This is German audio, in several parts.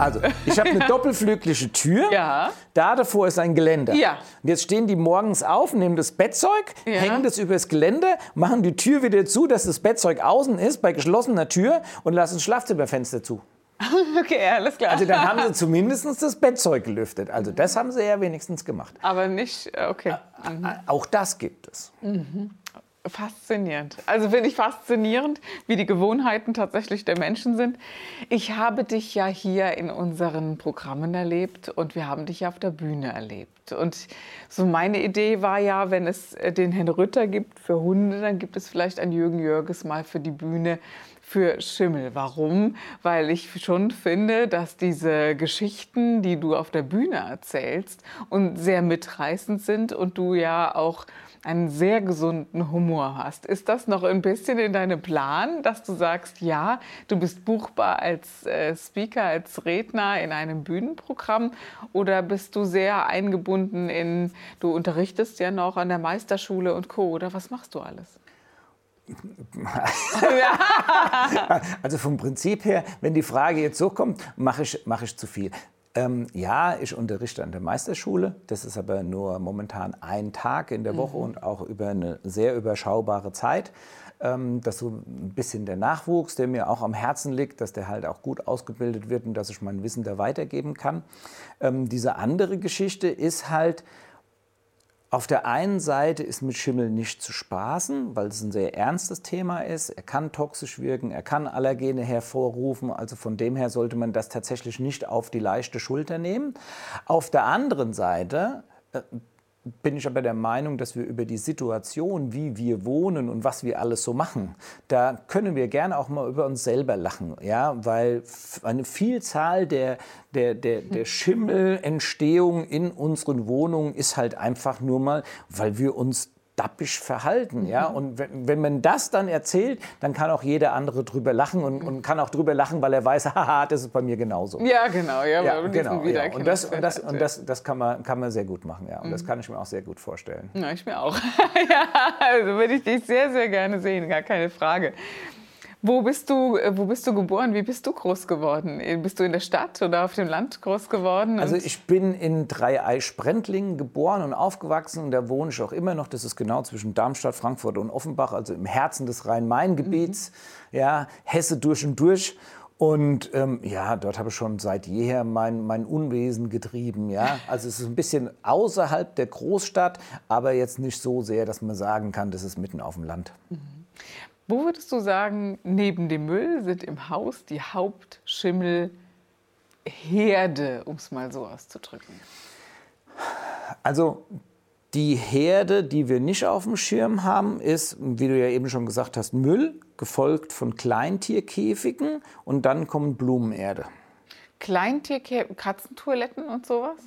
Also, ich habe eine doppelflügelige Tür. Ja. Da davor ist ein Geländer. Ja. Und jetzt stehen die morgens auf, nehmen das Bettzeug, Ja. hängen das übers Geländer, machen die Tür wieder zu, dass das Bettzeug außen ist, bei geschlossener Tür und lassen das Schlafzimmerfenster zu. Okay, alles klar. Also dann haben sie zumindest das Bettzeug gelüftet. Also das haben sie ja wenigstens gemacht. Aber nicht, äh, okay. Auch das gibt es. Faszinierend. Also finde ich faszinierend, wie die Gewohnheiten tatsächlich der Menschen sind. Ich habe dich ja hier in unseren Programmen erlebt und wir haben dich ja auf der Bühne erlebt. Und so meine Idee war ja, wenn es äh, den Herrn Rütter gibt für Hunde, dann gibt es vielleicht einen Jürgen Jörges mal für die Bühne für Schimmel. Warum? Weil ich schon finde, dass diese Geschichten, die du auf der Bühne erzählst und sehr mitreißend sind und du ja auch einen sehr gesunden Humor hast. Ist das noch ein bisschen in deinem Plan, dass du sagst, ja, du bist buchbar als äh, Speaker, als Redner in einem Bühnenprogramm oder bist du sehr eingebunden in, du unterrichtest ja noch an der Meisterschule und Co. oder was machst du alles? Also vom Prinzip her, wenn die Frage jetzt so kommt, mache ich, mache ich zu viel. Ähm, ja, ich unterrichte an der Meisterschule. Das ist aber nur momentan ein Tag in der Woche und auch über eine sehr überschaubare Zeit. Ähm, dass so ein bisschen der Nachwuchs, der mir auch am Herzen liegt, dass der halt auch gut ausgebildet wird und dass ich mein Wissen da weitergeben kann. Ähm, diese andere Geschichte ist halt, auf der einen Seite ist mit Schimmel nicht zu spaßen, weil es ein sehr ernstes Thema ist. Er kann toxisch wirken, er kann Allergene hervorrufen. Also von dem her sollte man das tatsächlich nicht auf die leichte Schulter nehmen. Auf der anderen Seite äh, bin ich aber der Meinung, dass wir über die Situation, wie wir wohnen und was wir alles so machen, da können wir gerne auch mal über uns selber lachen, ja, weil eine Vielzahl der, der, der, der Schimmelentstehung in unseren Wohnungen ist halt einfach nur mal, weil wir uns dappisch verhalten, ja, und wenn, wenn man das dann erzählt, dann kann auch jeder andere drüber lachen und, und kann auch drüber lachen, weil er weiß, haha, das ist bei mir genauso. Ja, genau, ja, Ja, genau. Ja. Und, das, und, das, und das, das kann man, kann man sehr gut machen, ja. Und das kann ich mir auch sehr gut vorstellen. Ja, ich mir auch. ja, also würde ich dich sehr, sehr gerne sehen, gar keine Frage. Wo bist du, äh, wo bist du geboren? Wie bist du groß geworden? Äh, Bist du in der Stadt oder auf dem Land groß geworden? Also ich bin in Dreieich-Sprendlingen geboren und aufgewachsen und da wohne ich auch immer noch. Das ist genau zwischen Darmstadt, Frankfurt und Offenbach, also im Herzen des Rhein-Main-Gebiets. Ja, Hesse durch und durch. Und ähm, ja, dort habe ich schon seit jeher mein, mein Unwesen getrieben. Ja? Also es ist ein bisschen außerhalb der Großstadt, aber jetzt nicht so sehr, dass man sagen kann, das ist mitten auf dem Land. Wo würdest du sagen, neben dem Müll sind im Haus die Hauptschimmelherde, um es mal so auszudrücken? Also die Herde, die wir nicht auf dem Schirm haben, ist, wie du ja eben schon gesagt hast, Müll, gefolgt von Kleintierkäfigen und dann kommen Blumenerde. Kleintier, Katzentoiletten und sowas?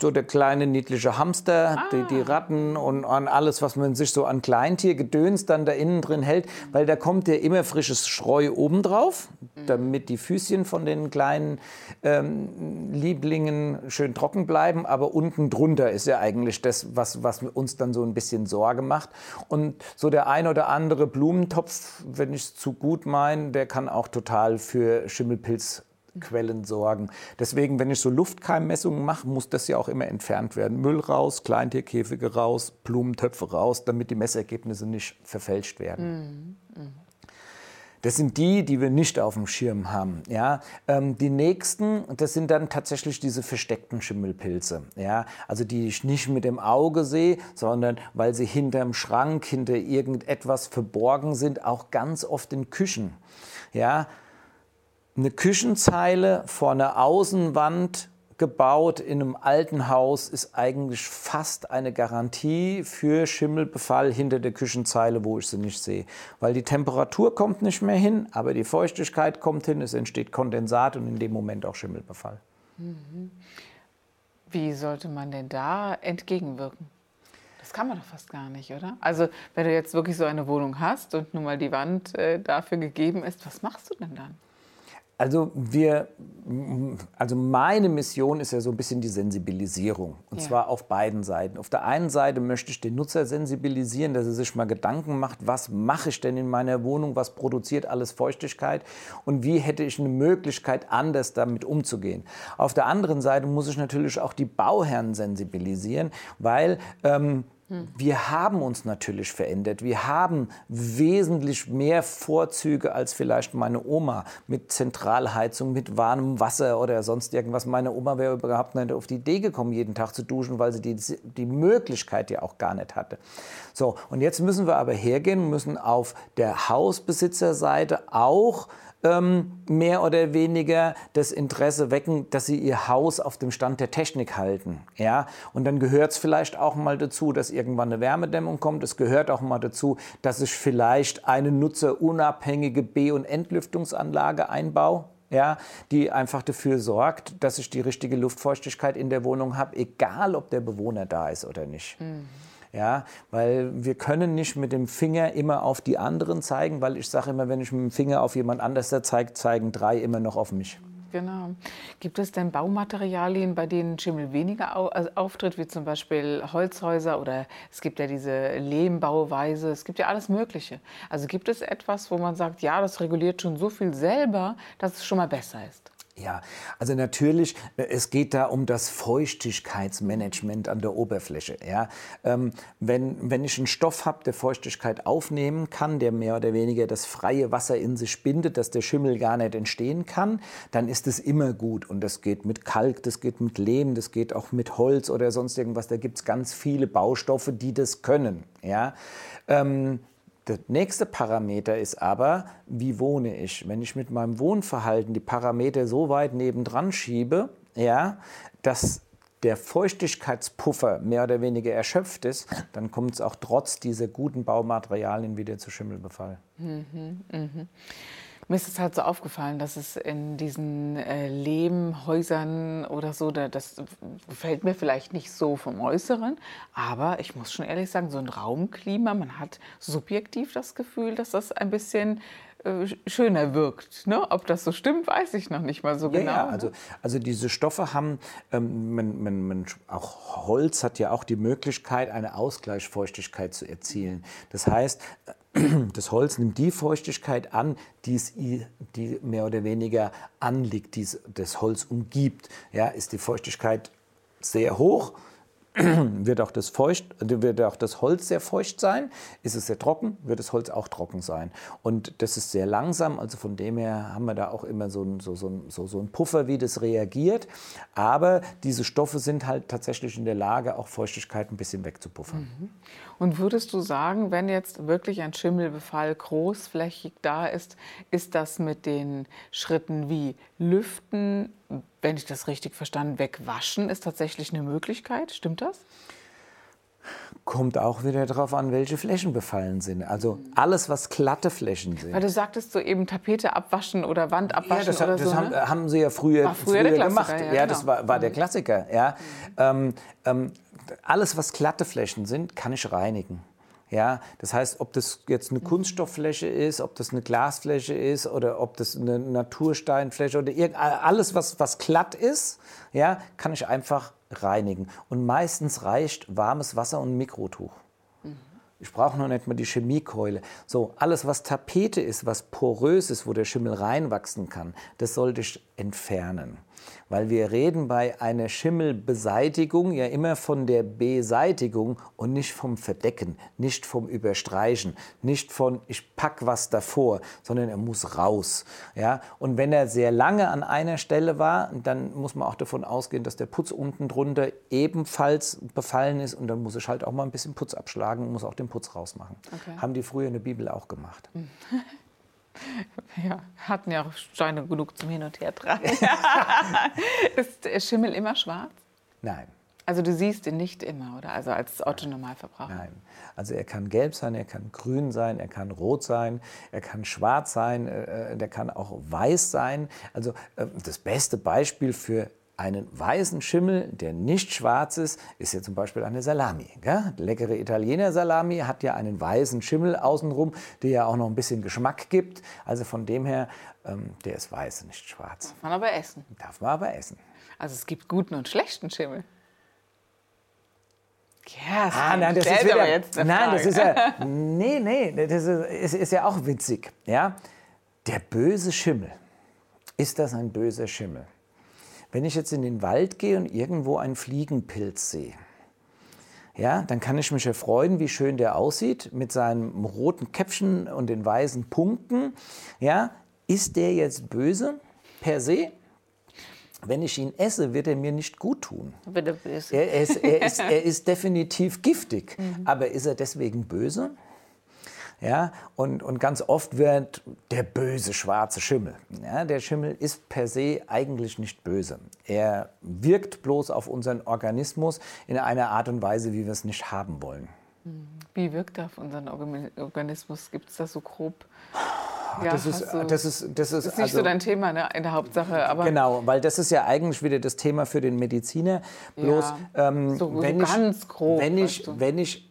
So der kleine niedliche Hamster, die, die Ratten und an alles, was man sich so an Kleintiergedöns dann da innen drin hält, weil da kommt ja immer frisches Streu obendrauf, damit die Füßchen von den kleinen ähm, Lieblingen schön trocken bleiben, aber unten drunter ist ja eigentlich das, was, was uns dann so ein bisschen Sorge macht. Und so der ein oder andere Blumentopf, wenn ich es zu gut meine, der kann auch total für Schimmelpilz Quellen sorgen. Deswegen, wenn ich so Luftkeimmessungen mache, muss das ja auch immer entfernt werden. Müll raus, Kleintierkäfige raus, Blumentöpfe raus, damit die Messergebnisse nicht verfälscht werden. Das sind die, die wir nicht auf dem Schirm haben. Ja? Ähm, die nächsten, das sind dann tatsächlich diese versteckten Schimmelpilze. Ja? Also die ich nicht mit dem Auge sehe, sondern weil sie hinterm Schrank, hinter irgendetwas verborgen sind, auch ganz oft in Küchen. Ja? Eine Küchenzeile vor einer Außenwand gebaut in einem alten Haus ist eigentlich fast eine Garantie für Schimmelbefall hinter der Küchenzeile, wo ich sie nicht sehe. Weil die Temperatur kommt nicht mehr hin, aber die Feuchtigkeit kommt hin, es entsteht Kondensat und in dem Moment auch Schimmelbefall. Wie sollte man denn da entgegenwirken? Das kann man doch fast gar nicht, oder? Also wenn du jetzt wirklich so eine Wohnung hast und nun mal die Wand äh, dafür gegeben ist, was machst du denn dann? Also wir, also meine Mission ist ja so ein bisschen die Sensibilisierung und ja. zwar auf beiden Seiten. Auf der einen Seite möchte ich den Nutzer sensibilisieren, dass er sich mal Gedanken macht, was mache ich denn in meiner Wohnung, was produziert alles Feuchtigkeit und wie hätte ich eine Möglichkeit, anders damit umzugehen. Auf der anderen Seite muss ich natürlich auch die Bauherren sensibilisieren, weil ähm, wir haben uns natürlich verändert. Wir haben wesentlich mehr Vorzüge als vielleicht meine Oma mit Zentralheizung, mit warmem Wasser oder sonst irgendwas. Meine Oma wäre überhaupt nicht auf die Idee gekommen, jeden Tag zu duschen, weil sie die, die Möglichkeit ja auch gar nicht hatte. So, und jetzt müssen wir aber hergehen, müssen auf der Hausbesitzerseite auch ähm, mehr oder weniger das Interesse wecken, dass sie ihr Haus auf dem Stand der Technik halten. Ja? Und dann gehört es vielleicht auch mal dazu, dass irgendwann eine Wärmedämmung kommt. Es gehört auch mal dazu, dass ich vielleicht eine nutzerunabhängige B- und Entlüftungsanlage einbaue ja, die einfach dafür sorgt, dass ich die richtige Luftfeuchtigkeit in der Wohnung habe, egal ob der Bewohner da ist oder nicht. Mhm. Ja, weil wir können nicht mit dem Finger immer auf die anderen zeigen, weil ich sage immer, wenn ich mit dem Finger auf jemand anders zeige, zeigen drei immer noch auf mich. Genau. Gibt es denn Baumaterialien, bei denen Schimmel weniger also auftritt, wie zum Beispiel Holzhäuser oder es gibt ja diese Lehmbauweise, es gibt ja alles Mögliche. Also gibt es etwas, wo man sagt, ja, das reguliert schon so viel selber, dass es schon mal besser ist? Ja, also natürlich, äh, es geht da um das Feuchtigkeitsmanagement an der Oberfläche. Ja? Ähm, wenn, wenn ich einen Stoff habe, der Feuchtigkeit aufnehmen kann, der mehr oder weniger das freie Wasser in sich bindet, dass der Schimmel gar nicht entstehen kann, dann ist es immer gut. Und das geht mit Kalk, das geht mit Lehm, das geht auch mit Holz oder sonst irgendwas. Da gibt es ganz viele Baustoffe, die das können. Ja? Ähm, der nächste Parameter ist aber, wie wohne ich? Wenn ich mit meinem Wohnverhalten die Parameter so weit nebendran schiebe, ja, dass der Feuchtigkeitspuffer mehr oder weniger erschöpft ist, dann kommt es auch trotz dieser guten Baumaterialien wieder zu Schimmelbefall. Mhm, mh. Mir ist es halt so aufgefallen, dass es in diesen äh, Lehmhäusern oder so, da, das gefällt mir vielleicht nicht so vom Äußeren, aber ich muss schon ehrlich sagen, so ein Raumklima, man hat subjektiv das Gefühl, dass das ein bisschen äh, schöner wirkt. Ne? Ob das so stimmt, weiß ich noch nicht mal so genau. Ja, also, also diese Stoffe haben, ähm, man, man, man, auch Holz hat ja auch die Möglichkeit, eine Ausgleichsfeuchtigkeit zu erzielen. Das heißt, das Holz nimmt die Feuchtigkeit an, die es die mehr oder weniger anliegt, die das Holz umgibt. Ja, ist die Feuchtigkeit sehr hoch, wird auch, das feucht, wird auch das Holz sehr feucht sein. Ist es sehr trocken, wird das Holz auch trocken sein. Und das ist sehr langsam, also von dem her haben wir da auch immer so einen so, so, so, so ein Puffer, wie das reagiert. Aber diese Stoffe sind halt tatsächlich in der Lage, auch Feuchtigkeit ein bisschen wegzupuffern. Mhm. Und würdest du sagen, wenn jetzt wirklich ein Schimmelbefall großflächig da ist, ist das mit den Schritten wie Lüften, wenn ich das richtig verstanden, wegwaschen, ist tatsächlich eine Möglichkeit? Stimmt das? Kommt auch wieder darauf an, welche Flächen befallen sind. Also alles, was glatte Flächen sind. Weil du sagtest so eben Tapete abwaschen oder Wand abwaschen ja, das, oder das so. haben, ne? haben sie ja früher, früher, früher gemacht. Ja, ja genau. das war, war, der mhm. Klassiker. Ja. Mhm. Ähm, alles, was glatte Flächen sind, kann ich reinigen. Ja, das heißt, ob das jetzt eine Kunststofffläche ist, ob das eine Glasfläche ist oder ob das eine Natursteinfläche oder alles, was, was glatt ist, ja, kann ich einfach reinigen. Und meistens reicht warmes Wasser und ein Mikrotuch. Ich brauche noch nicht mal die Chemiekeule. So, alles, was Tapete ist, was porös ist, wo der Schimmel reinwachsen kann, das sollte ich entfernen. Weil wir reden bei einer Schimmelbeseitigung ja immer von der Beseitigung und nicht vom Verdecken, nicht vom Überstreichen, nicht von ich pack was davor, sondern er muss raus. Ja? Und wenn er sehr lange an einer Stelle war, dann muss man auch davon ausgehen, dass der Putz unten drunter ebenfalls befallen ist und dann muss ich halt auch mal ein bisschen Putz abschlagen und muss auch den Putz rausmachen. Okay. Haben die früher in der Bibel auch gemacht. Ja, hatten ja auch Steine genug zum Hin und Her tragen. ist Schimmel immer schwarz? Nein. Also du siehst ihn nicht immer, oder? Also als Otto-Normalverbraucher? Nein. Also er kann gelb sein, er kann grün sein, er kann rot sein, er kann schwarz sein, äh, äh der kann auch weiß sein. Also äh, das beste Beispiel für einen weißen Schimmel, der nicht schwarz ist, ist ja zum Beispiel eine Salami. Gell? Leckere Italiener Salami hat ja einen weißen Schimmel außenrum, der ja auch noch ein bisschen Geschmack gibt. Also von dem her, ähm, der ist weiß, nicht schwarz. Darf man aber essen. Darf man aber essen. Also es gibt guten und schlechten Schimmel. Ja, ah, nein, das ist wieder, jetzt nein, Frage. das ist ja, nee, nee, das ist, ist ja auch witzig. Ja? Der böse Schimmel. Ist das ein böser Schimmel? Wenn ich jetzt in den Wald gehe und irgendwo einen Fliegenpilz sehe, ja, dann kann ich mich erfreuen, wie schön der aussieht mit seinem roten Käppchen und den weißen Punkten. Ja, ist der jetzt böse per se? Wenn ich ihn esse, wird er mir nicht gut tun. Er. Er ist, er ist, er ist definitiv giftig. Mhm. Aber ist er deswegen böse? Ja, und, und ganz oft wird der böse schwarze Schimmel. Ja, der Schimmel ist per se eigentlich nicht böse. Er wirkt bloß auf unseren Organismus in einer Art und Weise, wie wir es nicht haben wollen. Wie wirkt er auf unseren Organismus? Gibt es das so grob? Ja, das, ist, du, das, ist, das, ist, das ist nicht also, so dein Thema ne, in der Hauptsache. Aber genau, weil das ist ja eigentlich wieder das Thema für den Mediziner. Bloß, ja, ähm, so, wenn, so ich, ganz grob, wenn, ich, wenn ich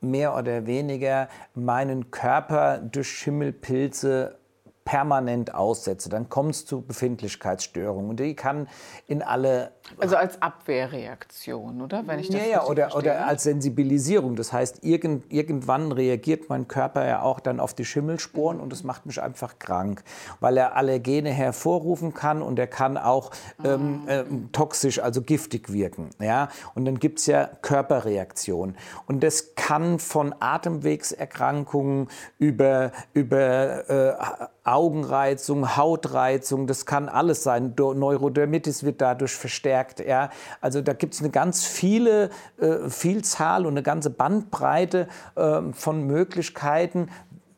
mehr oder weniger meinen Körper durch Schimmelpilze permanent aussetze, dann kommt es zu Befindlichkeitsstörungen. Und die kann in alle. Also als Abwehrreaktion, oder? Wenn ich das ja, ja oder, oder als Sensibilisierung. Das heißt, irgend, irgendwann reagiert mein Körper ja auch dann auf die Schimmelsporen mhm. und das macht mich einfach krank, weil er Allergene hervorrufen kann und er kann auch ähm, äh, toxisch, also giftig wirken. Ja? Und dann gibt es ja Körperreaktionen. Und das kann von Atemwegserkrankungen über, über äh, Augenreizung, Hautreizung, das kann alles sein. Neurodermitis wird dadurch verstärkt. Ja. Also da gibt es eine ganz viele äh, Vielzahl und eine ganze Bandbreite äh, von Möglichkeiten,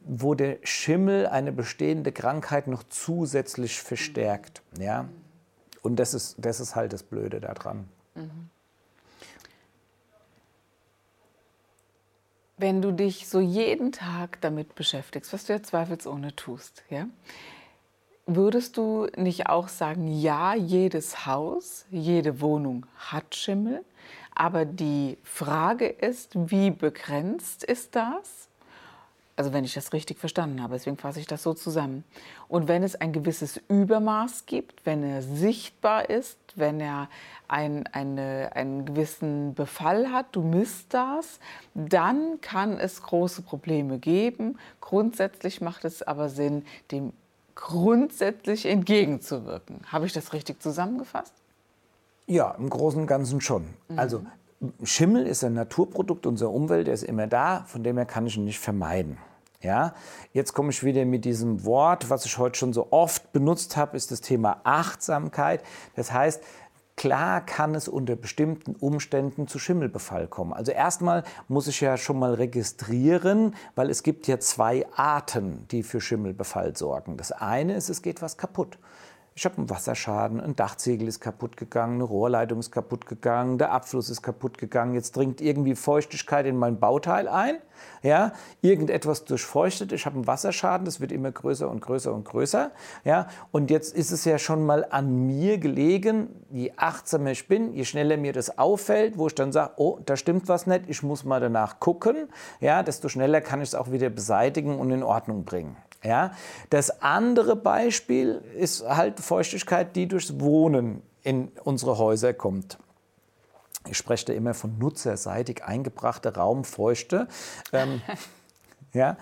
wo der Schimmel eine bestehende Krankheit noch zusätzlich verstärkt. Ja. Und das ist, das ist halt das Blöde daran. Mhm. Wenn du dich so jeden Tag damit beschäftigst, was du ja zweifelsohne tust, ja, würdest du nicht auch sagen, ja, jedes Haus, jede Wohnung hat Schimmel, aber die Frage ist, wie begrenzt ist das? Also wenn ich das richtig verstanden habe, deswegen fasse ich das so zusammen. Und wenn es ein gewisses Übermaß gibt, wenn er sichtbar ist, wenn er ein, eine, einen gewissen Befall hat, du misst das, dann kann es große Probleme geben. Grundsätzlich macht es aber Sinn, dem grundsätzlich entgegenzuwirken. Habe ich das richtig zusammengefasst? Ja, im Großen und Ganzen schon. Mhm. Also Schimmel ist ein Naturprodukt unserer Umwelt, der ist immer da, von dem her kann ich ihn nicht vermeiden. Ja, jetzt komme ich wieder mit diesem Wort, was ich heute schon so oft benutzt habe, ist das Thema Achtsamkeit. Das heißt, klar kann es unter bestimmten Umständen zu Schimmelbefall kommen. Also erstmal muss ich ja schon mal registrieren, weil es gibt ja zwei Arten, die für Schimmelbefall sorgen. Das eine ist, es geht was kaputt. Ich habe einen Wasserschaden, ein Dachziegel ist kaputt gegangen, eine Rohrleitung ist kaputt gegangen, der Abfluss ist kaputt gegangen. Jetzt dringt irgendwie Feuchtigkeit in mein Bauteil ein. Ja, irgendetwas durchfeuchtet. Ich habe einen Wasserschaden, das wird immer größer und größer und größer. Ja, und jetzt ist es ja schon mal an mir gelegen, je achtsamer ich bin, je schneller mir das auffällt, wo ich dann sage, oh, da stimmt was nicht, ich muss mal danach gucken. Ja, desto schneller kann ich es auch wieder beseitigen und in Ordnung bringen. Ja? Das andere Beispiel ist halt Feuchtigkeit, die durchs Wohnen in unsere Häuser kommt. Ich spreche da immer von nutzerseitig eingebrachte Raumfeuchte. Ähm, ja,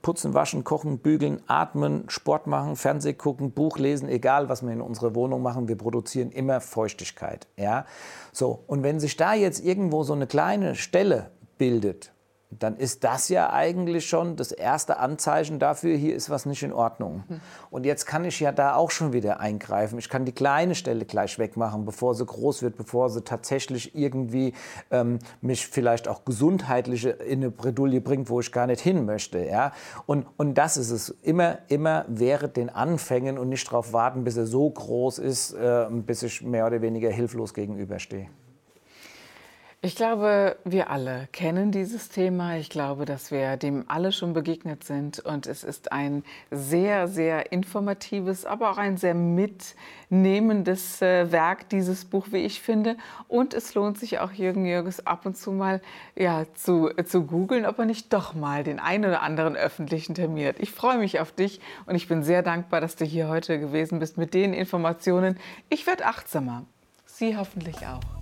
putzen, waschen, kochen, bügeln, atmen, Sport machen, Fernseh gucken, Buch lesen, egal was wir in unserer Wohnung machen, wir produzieren immer Feuchtigkeit. Ja? So, und wenn sich da jetzt irgendwo so eine kleine Stelle bildet, dann ist das ja eigentlich schon das erste Anzeichen dafür, hier ist was nicht in Ordnung. Mhm. Und jetzt kann ich ja da auch schon wieder eingreifen. Ich kann die kleine Stelle gleich wegmachen, bevor sie groß wird, bevor sie tatsächlich irgendwie ähm, mich vielleicht auch gesundheitlich in eine Bredouille bringt, wo ich gar nicht hin möchte. Ja? Und, und das ist es. Immer, immer während den Anfängen und nicht darauf warten, bis er so groß ist, äh, bis ich mehr oder weniger hilflos gegenüberstehe. Ich glaube, wir alle kennen dieses Thema. Ich glaube, dass wir dem alle schon begegnet sind. Und es ist ein sehr, sehr informatives, aber auch ein sehr mitnehmendes äh, Werk, dieses Buch, wie ich finde. Und es lohnt sich auch Jürgen Jürges ab und zu mal ja, zu, äh, zu googeln, ob er nicht doch mal den einen oder anderen öffentlichen Termin hat. Ich freue mich auf dich und ich bin sehr dankbar, dass du hier heute gewesen bist mit den Informationen. Ich werde achtsamer. Sie hoffentlich auch.